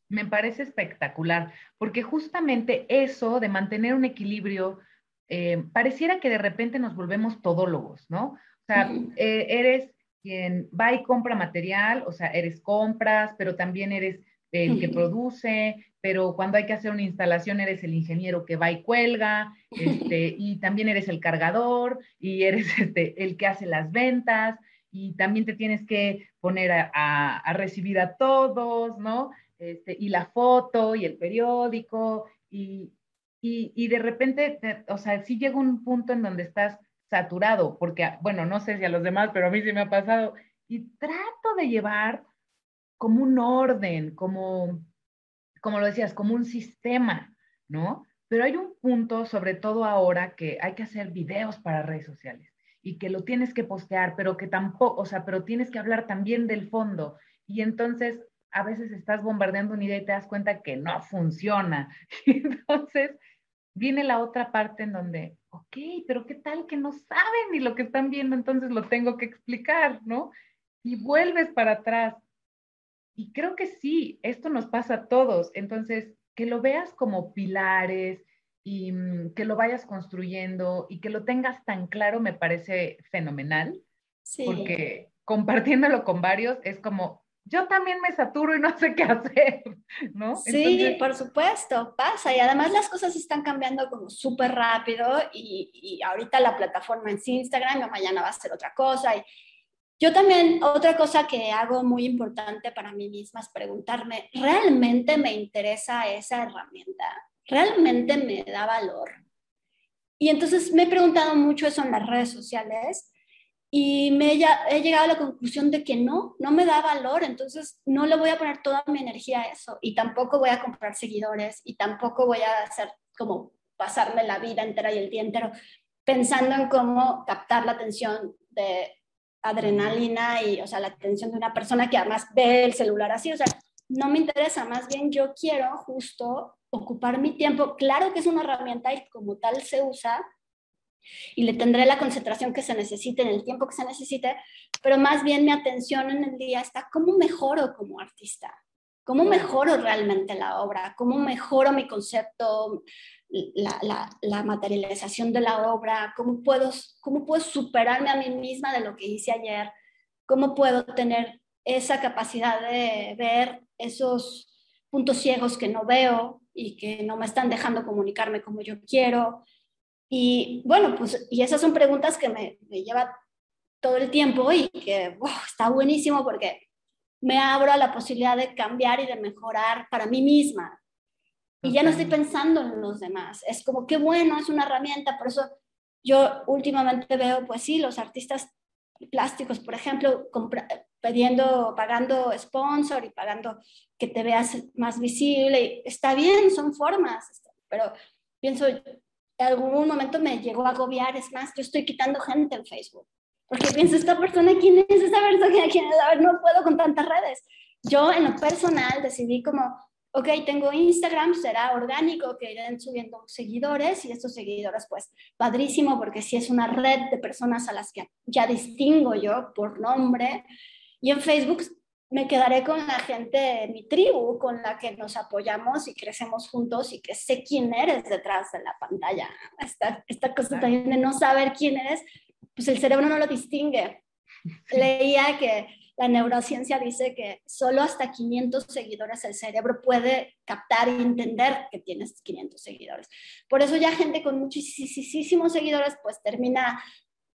Me parece espectacular, porque justamente eso de mantener un equilibrio, eh, pareciera que de repente nos volvemos todólogos, ¿no? O sea, eh, eres quien va y compra material, o sea, eres compras, pero también eres el que produce, pero cuando hay que hacer una instalación eres el ingeniero que va y cuelga, este, y también eres el cargador, y eres este, el que hace las ventas, y también te tienes que poner a, a recibir a todos, ¿no? Este, y la foto y el periódico, y, y, de repente, o sea, sí llega un punto en donde estás saturado, porque, bueno, no sé si a los demás, pero a mí sí me ha pasado, y trato de llevar como un orden, como, como lo decías, como un sistema, ¿no? Pero hay un punto, sobre todo ahora, que hay que hacer videos para redes sociales y que lo tienes que postear, pero que tampoco, o sea, pero tienes que hablar también del fondo. Y entonces a veces estás bombardeando una idea y te das cuenta que no funciona. Entonces, viene la otra parte en donde, ok, pero ¿qué tal que no saben ni lo que están viendo? Entonces lo tengo que explicar, ¿no? Y vuelves para atrás. Y creo que sí, esto nos pasa a todos. Entonces, que lo veas como pilares y mm, que lo vayas construyendo y que lo tengas tan claro me parece fenomenal. Sí. Porque compartiéndolo con varios es como, yo también me saturo y no sé qué hacer, ¿no? Sí, por supuesto, pasa. Y además las cosas están cambiando como súper rápido y, y, ahorita la plataforma es Instagram, mañana va a ser otra cosa. Y yo también, otra cosa que hago muy importante para mí misma es preguntarme, ¿realmente me interesa esa herramienta? ¿Realmente me da valor? Y entonces me he preguntado mucho eso en las redes sociales y me he, llegado a la conclusión de que no, no me da valor, entonces no le voy a poner toda mi energía a eso y tampoco voy a comprar seguidores y tampoco voy a hacer como pasarme la vida entera y el día entero pensando en cómo captar la atención de adrenalina y, o sea, la atención de una persona que además ve el celular así, o sea, no me interesa, más bien yo quiero justo ocupar mi tiempo. Claro que es una herramienta y como tal se usa, y le tendré la concentración que se necesite en el tiempo que se necesite, pero más bien mi atención en el día está cómo mejoro como artista, cómo mejoro realmente la obra, cómo mejoro mi concepto, la, materialización de la obra, cómo puedo, cómo puedo superarme a mí misma de lo que hice ayer, cómo puedo tener esa capacidad de ver esos puntos ciegos que no veo y que no me están dejando comunicarme como yo quiero, y bueno, pues, y esas son preguntas que me, me lleva todo el tiempo y que está buenísimo porque me abro a la posibilidad de cambiar y de mejorar para mí misma. Y ya no estoy pensando en los demás. Es como, qué bueno, es una herramienta. Por eso yo últimamente veo, pues sí, los artistas plásticos, por ejemplo, pidiendo, pagando sponsor y pagando que te veas más visible. Está bien, son formas, pero pienso, en algún momento me llegó a agobiar, es más, yo estoy quitando gente en Facebook, porque pienso, esta persona, ¿quién es esa persona? ¿Quién es? A ver, no puedo con tantas redes. Yo en lo personal decidí como, ok, tengo Instagram, será orgánico que irán subiendo seguidores y estos seguidores, pues, padrísimo, porque si es una red de personas a las que ya distingo yo por nombre. Y en Facebook me quedaré con la gente de mi tribu, con la que nos apoyamos y crecemos juntos y que sé quién eres detrás de la pantalla. Esta, esta cosa también de no saber quién eres, pues el cerebro no lo distingue. Leía que la neurociencia dice que solo hasta 500 seguidores el cerebro puede captar y entender que tienes 500 seguidores. Por eso ya gente con muchísimos seguidores pues termina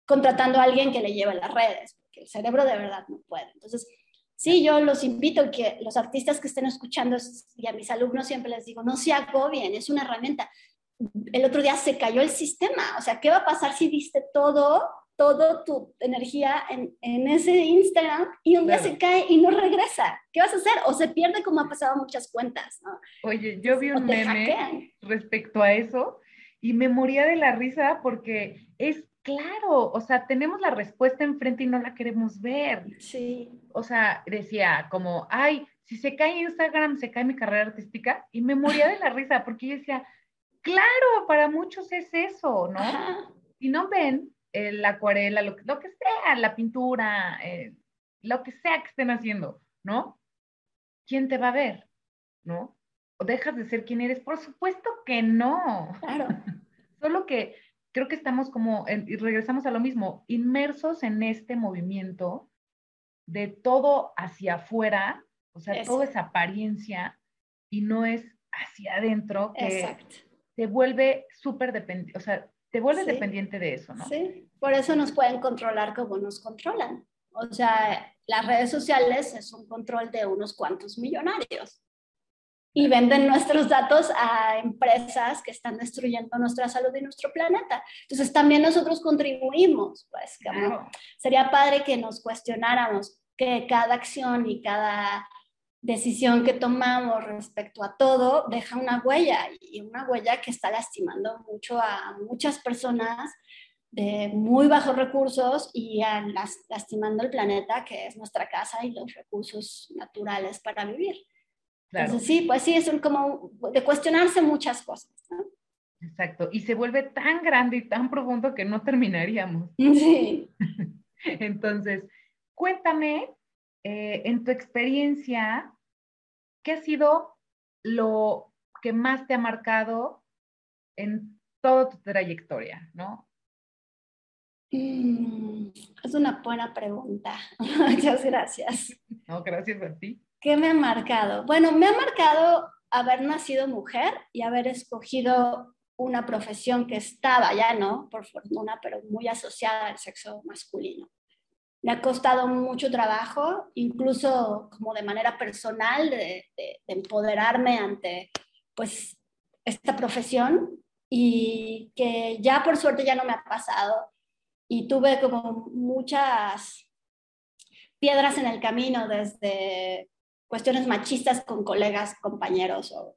contratando a alguien que le lleve las redes, porque el cerebro de verdad no puede. Entonces, sí, yo los invito que los artistas que estén escuchando y a mis alumnos siempre les digo, no se agobien, es una herramienta. El otro día se cayó el sistema, o sea, ¿qué va a pasar si viste todo toda tu energía en, en, ese Instagram y un día se cae y no regresa. ¿Qué vas a hacer? O se pierde como ha pasado muchas cuentas, ¿no? Oye, yo vi un meme respecto a eso y me moría de la risa porque es claro, o sea, tenemos la respuesta enfrente y no la queremos ver. Sí. O sea, decía como, ay, si se cae Instagram, se cae mi carrera artística y me moría de la risa porque yo decía, claro, para muchos es eso, ¿no? Y no ven la acuarela, lo, lo, que sea, la pintura, eh, lo que sea que estén haciendo, ¿no? ¿Quién te va a ver? ¿No? ¿O dejas de ser quien eres? Por supuesto que no. Claro. Solo que creo que estamos como, y regresamos a lo mismo, inmersos en este movimiento de todo hacia afuera, o sea, todo es apariencia y no es hacia adentro que Exacto. te vuelve súper dependiente, o sea, te vuelves dependiente de eso, ¿no? Sí, por eso nos pueden controlar como nos controlan. O sea, las redes sociales es un control de unos cuantos millonarios y venden nuestros datos a empresas que están destruyendo nuestra salud y nuestro planeta. Entonces también nosotros contribuimos, pues como sería padre que nos cuestionáramos que cada acción y cada decisión que tomamos respecto a todo deja una huella y una huella que está lastimando mucho a muchas personas de muy bajos recursos y lastimando el planeta que es nuestra casa y los recursos naturales para vivir. Entonces sí, pues sí, es como de cuestionarse muchas cosas. Exacto, y se vuelve tan grande y tan profundo que no terminaríamos. Sí. Entonces, cuéntame eh, en tu experiencia, ¿qué ha sido lo que más te ha marcado en toda tu trayectoria, no? Mm, es una buena pregunta. Muchas gracias. No, gracias a ti. ¿Qué me ha marcado? Bueno, me ha marcado haber nacido mujer y haber escogido una profesión que estaba ya, ¿no? Por fortuna, pero muy asociada al sexo masculino me ha costado mucho trabajo, incluso como de manera personal, de, empoderarme ante pues esta profesión y que ya por suerte ya no me ha pasado y tuve como muchas piedras en el camino desde cuestiones machistas con colegas, compañeros o,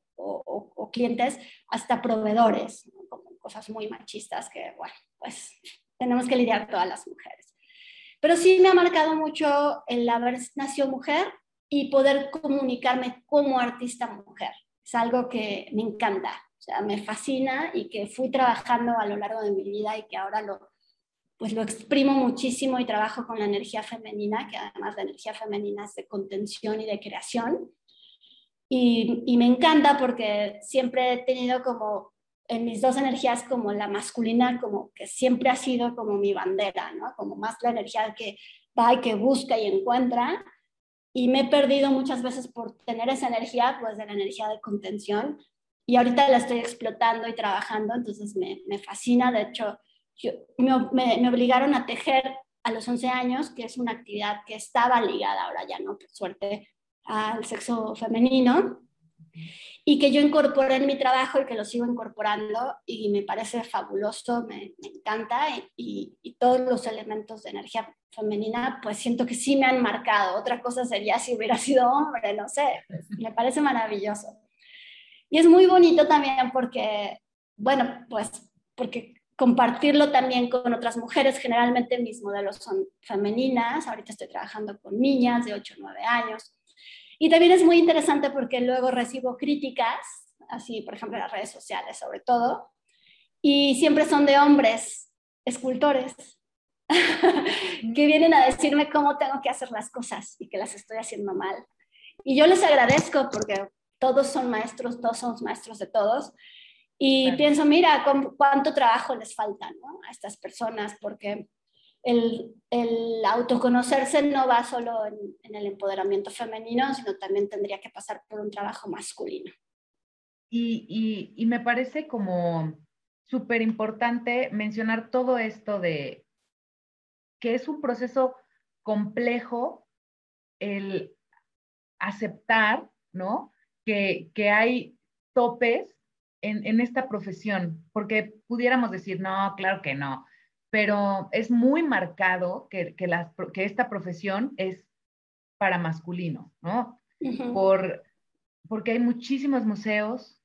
clientes hasta proveedores, cosas muy machistas que, bueno, pues tenemos que lidiar todas las mujeres. Pero sí me ha marcado mucho el haber nacido mujer y poder comunicarme como artista mujer. Es algo que me encanta, o sea, me fascina y que fui trabajando a lo largo de mi vida y que ahora lo, pues lo exprimo muchísimo y trabajo con la energía femenina, que además la energía femenina es de contención y de creación. Y, y me encanta porque siempre he tenido como en mis dos energías como la masculina, como que siempre ha sido como mi bandera, ¿no? Como más la energía que va y que busca y encuentra. Y me he perdido muchas veces por tener esa energía, pues de la energía de contención. Y ahorita la estoy explotando y trabajando, entonces me, me fascina. De hecho, yo, me, me, obligaron a tejer a los 11 años, que es una actividad que estaba ligada, ahora ya no, por suerte, al sexo femenino y que yo incorporé en mi trabajo y que lo sigo incorporando y me parece fabuloso, me, encanta y, y, todos los elementos de energía femenina pues siento que sí me han marcado. Otra cosa sería si hubiera sido hombre, no sé, me parece maravilloso. Y es muy bonito también porque, bueno, pues porque compartirlo también con otras mujeres, generalmente mis modelos son femeninas, ahorita estoy trabajando con niñas de 8 o 9 años y también es muy interesante porque luego recibo críticas, así por ejemplo en las redes sociales sobre todo, y siempre son de hombres, escultores, que vienen a decirme cómo tengo que hacer las cosas y que las estoy haciendo mal. Y yo les agradezco porque todos son maestros, todos somos maestros de todos. Y pienso, mira, cuánto trabajo les falta a estas personas, porque el, autoconocerse no va solo en, el empoderamiento femenino, sino también tendría que pasar por un trabajo masculino. Y, me parece como súper importante mencionar todo esto de que es un proceso complejo el aceptar, ¿no? Que, que hay topes en, esta profesión, porque pudiéramos decir, no, claro que no, pero es muy marcado que, que, que esta profesión es para masculino, ¿no? Por, porque hay muchísimos museos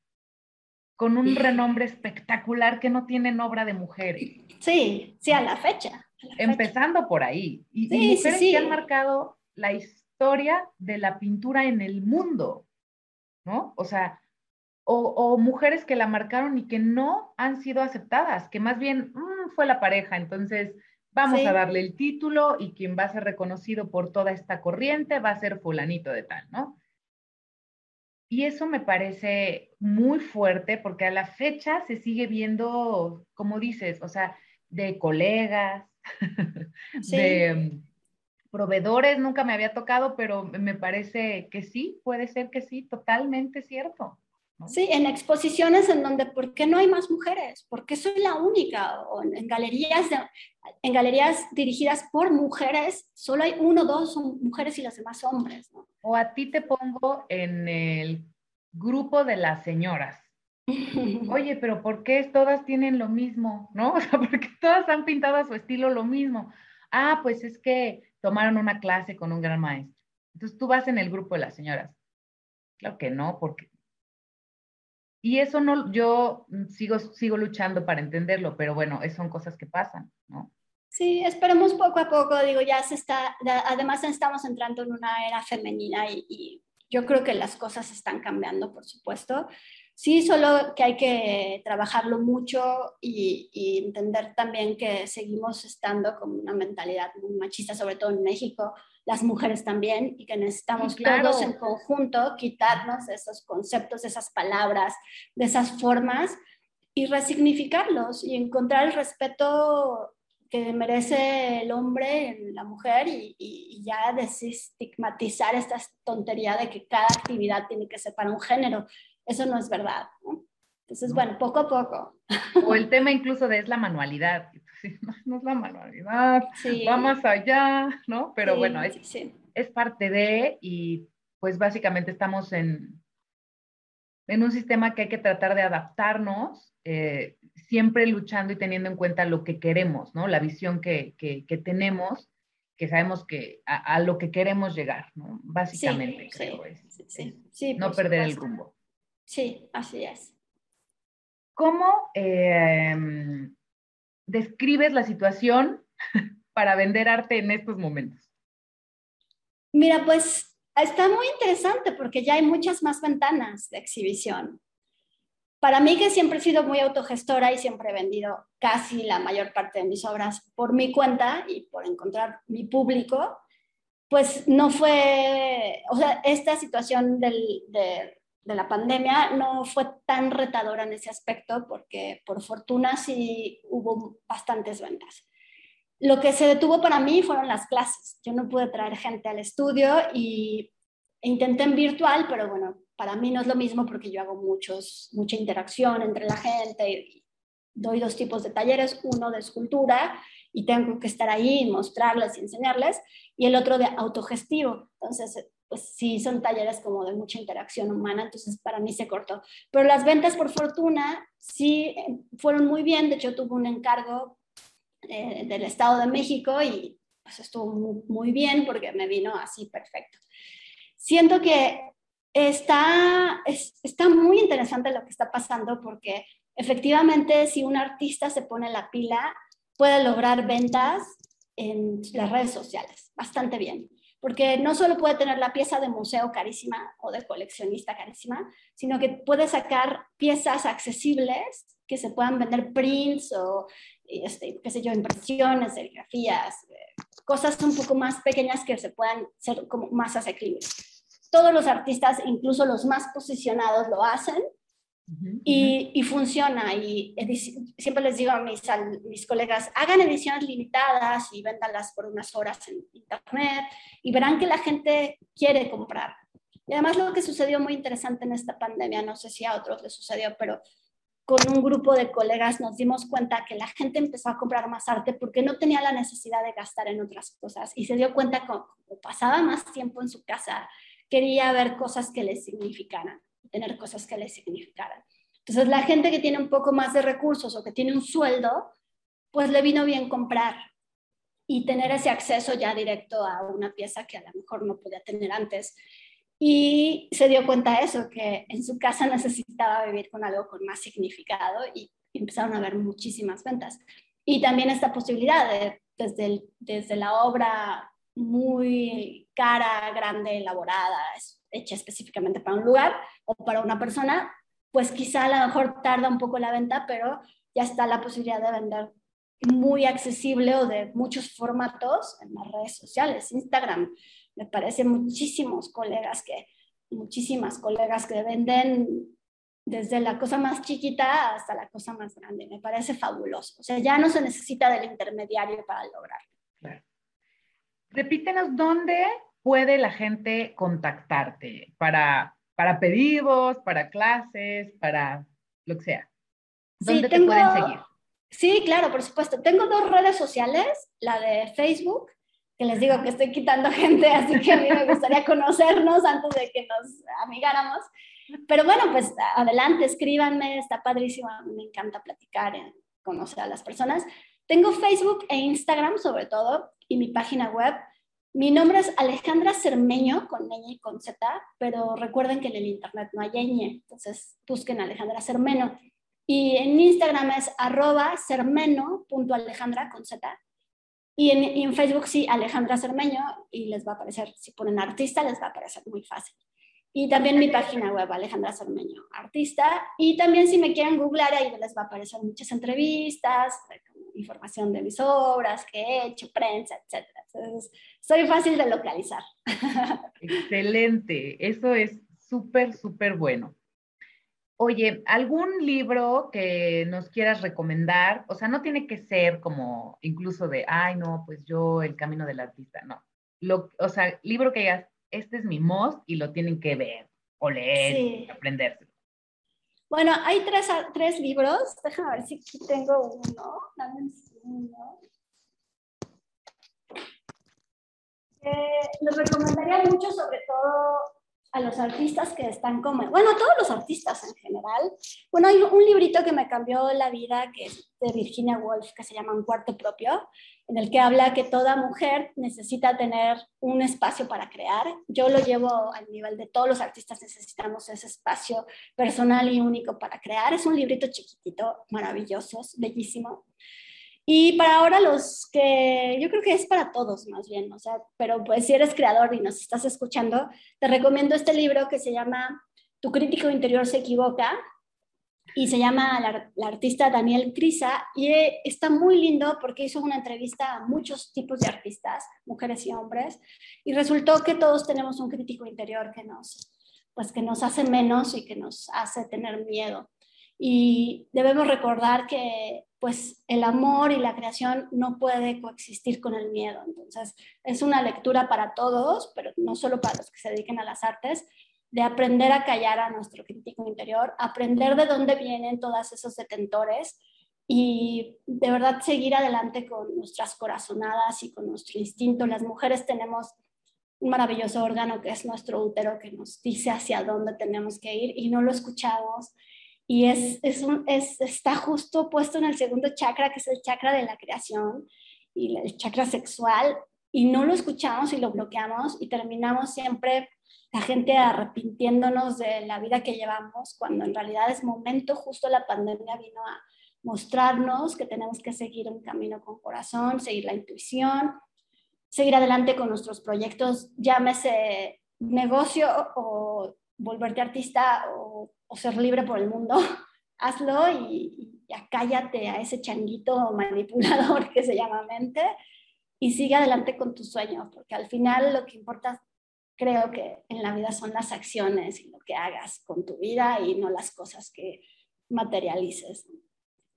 con un renombre espectacular que no tienen obra de mujeres. Sí, sí, a la fecha. Empezando por ahí. Y, y mujeres que han marcado la historia de la pintura en el mundo, ¿no? O sea, o, mujeres que la marcaron y que no han sido aceptadas, que más bien mm, fue la pareja, entonces vamos a darle el título y quien va a ser reconocido por toda esta corriente va a ser fulanito de tal, ¿no? Y eso me parece muy fuerte porque a la fecha se sigue viendo, como dices, o sea, de colegas, de mm, proveedores, nunca me había tocado, pero me parece que sí, puede ser que sí, totalmente cierto. Sí, en exposiciones en donde, ¿por qué no hay más mujeres? ¿Por qué soy la única? O en, galerías, en galerías dirigidas por mujeres, solo hay uno o dos son mujeres y las demás hombres. O a ti te pongo en el grupo de las señoras. Oye, pero ¿por qué todas tienen lo mismo? ¿No? O sea, ¿por qué todas han pintado a su estilo lo mismo? Ah, pues es que tomaron una clase con un gran maestro. Entonces tú vas en el grupo de las señoras. Claro que no, porque y eso no, yo sigo, sigo luchando para entenderlo, pero bueno, son cosas que pasan, ¿no? Sí, esperemos poco a poco, digo, ya se está, además estamos entrando en una era femenina y, y yo creo que las cosas están cambiando, por supuesto. Sí, solo que hay que trabajarlo mucho y, y, entender también que seguimos estando con una mentalidad muy machista, sobre todo en México, las mujeres también y que necesitamos todos en conjunto quitarnos esos conceptos, esas palabras, de esas formas y resignificarlos y encontrar el respeto que merece el hombre en la mujer y, y, ya desestigmatizar esta tontería de que cada actividad tiene que ser para un género. Eso no es verdad. Entonces, bueno, poco a poco. O el tema incluso de es la manualidad. no, es la manualidad, va más allá, ¿no? Pero bueno, es, es parte de y pues básicamente estamos en, en un sistema que hay que tratar de adaptarnos, eh, siempre luchando y teniendo en cuenta lo que queremos, ¿no? La visión que, que, tenemos, que sabemos que a, lo que queremos llegar, ¿no? Básicamente, creo es, no perder el rumbo. Sí, así es. ¿Cómo eh, describes la situación para vender arte en estos momentos? Mira, pues está muy interesante porque ya hay muchas más ventanas de exhibición. Para mí, que siempre he sido muy autogestora y siempre he vendido casi la mayor parte de mis obras por mi cuenta y por encontrar mi público, pues no fue, o sea, esta situación del, de de la pandemia no fue tan retadora en ese aspecto porque por fortuna sí hubo bastantes ventas. Lo que se detuvo para mí fueron las clases. Yo no pude traer gente al estudio y intenté en virtual, pero bueno, para mí no es lo mismo porque yo hago muchos, mucha interacción entre la gente. Doy dos tipos de talleres, uno de escultura y tengo que estar ahí y mostrarles y enseñarles, y el otro de autogestivo. Entonces, pues sí son talleres como de mucha interacción humana, entonces para mí se cortó. Pero las ventas, por fortuna, sí eh, fueron muy bien, de hecho tuve un encargo eh, del Estado de México y pues estuvo muy, bien porque me vino así perfecto. Siento que está, está muy interesante lo que está pasando porque efectivamente si un artista se pone la pila, puede lograr ventas en las redes sociales, bastante bien. Porque no solo puede tener la pieza de museo carísima o de coleccionista carísima, sino que puede sacar piezas accesibles que se puedan vender prints o, este, qué sé yo, impresiones, serigrafías, eh, cosas un poco más pequeñas que se puedan ser como más asequibles todos los artistas, incluso los más posicionados, lo hacen y, funciona. Y siempre les digo a mis, mis colegas, hagan ediciones limitadas y véndalas por unas horas en internet y verán que la gente quiere comprar. Y además lo que sucedió muy interesante en esta pandemia, no sé si a otros les sucedió, pero con un grupo de colegas nos dimos cuenta que la gente empezó a comprar más arte porque no tenía la necesidad de gastar en otras cosas y se dio cuenta que como pasaba más tiempo en su casa quería ver cosas que le significaran, tener cosas que le significaran. Entonces, la gente que tiene un poco más de recursos o que tiene un sueldo, pues le vino bien comprar y tener ese acceso ya directo a una pieza que a lo mejor no podía tener antes. Y se dio cuenta de eso, que en su casa necesitaba vivir con algo con más significado y empezaron a haber muchísimas ventas. Y también esta posibilidad de, desde, desde la obra muy cara, grande, elaborada, hecha específicamente para un lugar o para una persona, pues quizá a lo mejor tarda un poco la venta, pero ya está la posibilidad de vender muy accesible o de muchos formatos en las redes sociales, Instagram. Me parece muchísimos colegas que, muchísimas colegas que venden desde la cosa más chiquita hasta la cosa más grande. Me parece fabuloso. O sea, ya no se necesita del intermediario para lograrlo. Repítenos dónde puede la gente contactarte para, para pedidos, para clases, para lo que sea. ¿Dónde te pueden seguir? Sí, claro, por supuesto. Tengo dos redes sociales, la de Facebook, que les digo que estoy quitando gente, así que a mí me gustaría conocernos antes de que nos amigáramos. Pero bueno, pues adelante, escríbanme, está padrísimo, me encanta platicar, conocer a las personas. Tengo Facebook e Instagram sobre todo, y mi página web. Mi nombre es Alejandra Cermeño, con ñ y con z, pero recuerden que en el internet no hay ñ, entonces busquen Alejandra Cermeno. Y en Instagram es arroba cermeno.alejandra con z. Y en, y en, Facebook sí, Alejandra Cermeño, y les va a aparecer, si ponen artista, les va a aparecer muy fácil. Y también mi página web, Alejandra Cermeño, artista. Y también si me quieren googlear, ahí les va a aparecer muchas entrevistas, información de mis obras que he hecho, prensa, etc. Entonces, soy fácil de localizar. Excelente, eso es súper, súper bueno. Oye, ¿algún libro que nos quieras recomendar? O sea, no tiene que ser como incluso de, ay, no, pues yo, el camino del artista, no. Lo, o sea, libro que digas, este es mi most y lo tienen que ver o leer, y aprenderse. Bueno, hay tres, tres libros. Déjame ver si aquí tengo uno. Dame un segundo. Eh, los recomendaría mucho, sobre todo a los artistas que están como, bueno, todos los artistas en general. Bueno, hay un librito que me cambió la vida, que es de Virginia Woolf, que se llama Un cuarto propio, en el que habla que toda mujer necesita tener un espacio para crear. Yo lo llevo al nivel de todos los artistas necesitamos ese espacio personal y único para crear. Es un librito chiquitito, maravilloso, bellísimo. Y para ahora los que yo creo que es para todos más bien, o sea, pero pues si eres creador y nos estás escuchando, te recomiendo este libro que se llama Tu crítico interior se equivoca, y se llama la, artista Daniel Crisa y eh, está muy lindo porque hizo una entrevista a muchos tipos de artistas, mujeres y hombres, y resultó que todos tenemos un crítico interior que nos, pues que nos hace menos y que nos hace tener miedo. Y debemos recordar que pues el amor y la creación no puede coexistir con el miedo. Entonces, es una lectura para todos, pero no solo para los que se dediquen a las artes, de aprender a callar a nuestro crítico interior, aprender de dónde vienen todos esos detentores y de verdad seguir adelante con nuestras corazonadas y con nuestro instinto. Las mujeres tenemos un maravilloso órgano que es nuestro útero que nos dice hacia dónde tenemos que ir y no lo escuchamos. Y es, es, un, es, está justo puesto en el segundo chakra, que es el chakra de la creación y el chakra sexual, y no lo escuchamos y lo bloqueamos y terminamos siempre la gente arrepintiéndonos de la vida que llevamos, cuando en realidad es momento, justo la pandemia vino a mostrarnos que tenemos que seguir un camino con corazón, seguir la intuición, seguir adelante con nuestros proyectos, llámese negocio o volverte artista o, ser libre por el mundo, hazlo y, ya cállate a ese changuito manipulador que se llama mente y sigue adelante con tus sueños, porque al final lo que importa creo que en la vida son las acciones y lo que hagas con tu vida y no las cosas que materialices.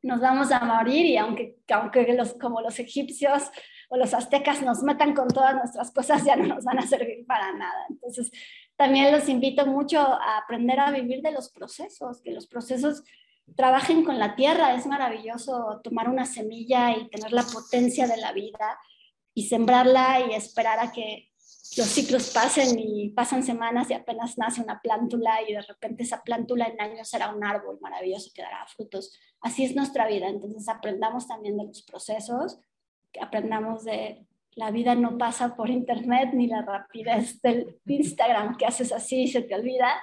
Nos vamos a morir y aunque, aunque los, como los egipcios o los aztecas nos metan con todas nuestras cosas, ya no nos van a servir para nada. Entonces, también los invito mucho a aprender a vivir de los procesos, que los procesos trabajen con la tierra. Es maravilloso tomar una semilla y tener la potencia de la vida y sembrarla y esperar a que los ciclos pasen y pasan semanas y apenas nace una plántula y de repente esa plántula en años será un árbol maravilloso que dará frutos. Así es nuestra vida. Entonces aprendamos también de los procesos aprendamos de la vida no pasa por internet ni la rapidez del Instagram que haces así y se te olvida,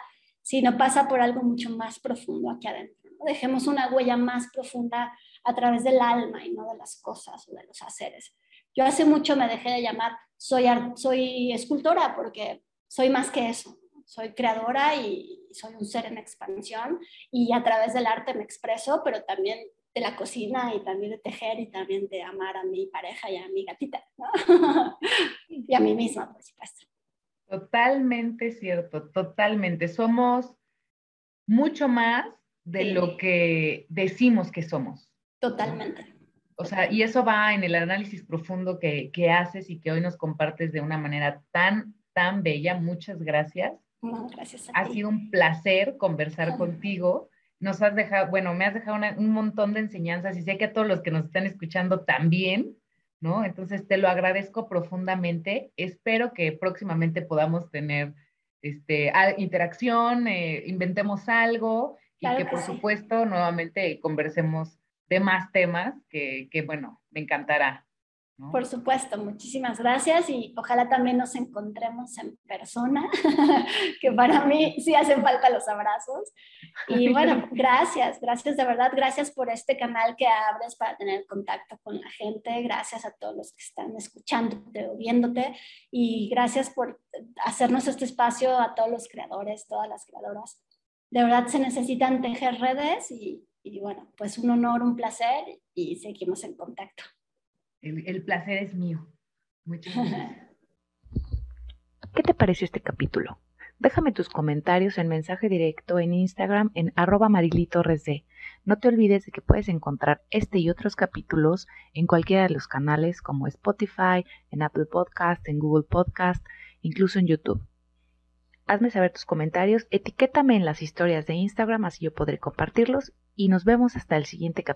sino pasa por algo mucho más profundo aquí adentro. Dejemos una huella más profunda a través del alma y no de las cosas o de los haceres. Yo hace mucho me dejé de llamar soy, soy escultora porque soy más que eso. Soy creadora y soy un ser en expansión y a través del arte me expreso, pero también de la cocina y también de tejer y también de amar a mi pareja y a mi gatita, y a mí misma, por supuesto. Totalmente cierto, totalmente. Somos mucho más de lo que decimos que somos. Totalmente. O sea, y eso va en el análisis profundo que, que haces y que hoy nos compartes de una manera tan, tan bella. Muchas gracias. gracias. ha sido un placer conversar contigo nos has dejado, bueno, me has dejado un montón de enseñanzas y sé que a todos los que nos están escuchando también, ¿no? Entonces te lo agradezco profundamente. Espero que próximamente podamos tener este, interacción, eh, inventemos algo y que, por supuesto nuevamente conversemos de más temas que, que, bueno, me encantará. Por supuesto, muchísimas gracias y ojalá también nos encontremos en persona, que para mí sí hacen falta los abrazos. Y bueno, gracias, gracias de verdad, gracias por este canal que abres para tener contacto con la gente, gracias a todos los que están escuchándote o viéndote y gracias por hacernos este espacio a todos los creadores, todas las creadoras. De verdad se necesitan tejer redes y, y bueno, pues un honor, un placer y seguimos en contacto. El, placer es mío. Muchas gracias. ¿Qué te pareció este capítulo? Déjame tus comentarios en mensaje directo en Instagram en arroba marilitorresd. No te olvides de que puedes encontrar este y otros capítulos en cualquiera de los canales como Spotify, en Apple Podcast, en Google Podcast, incluso en YouTube. Hazme saber tus comentarios, etiquétame en las historias de Instagram así yo podré compartirlos y nos vemos hasta el siguiente capítulo.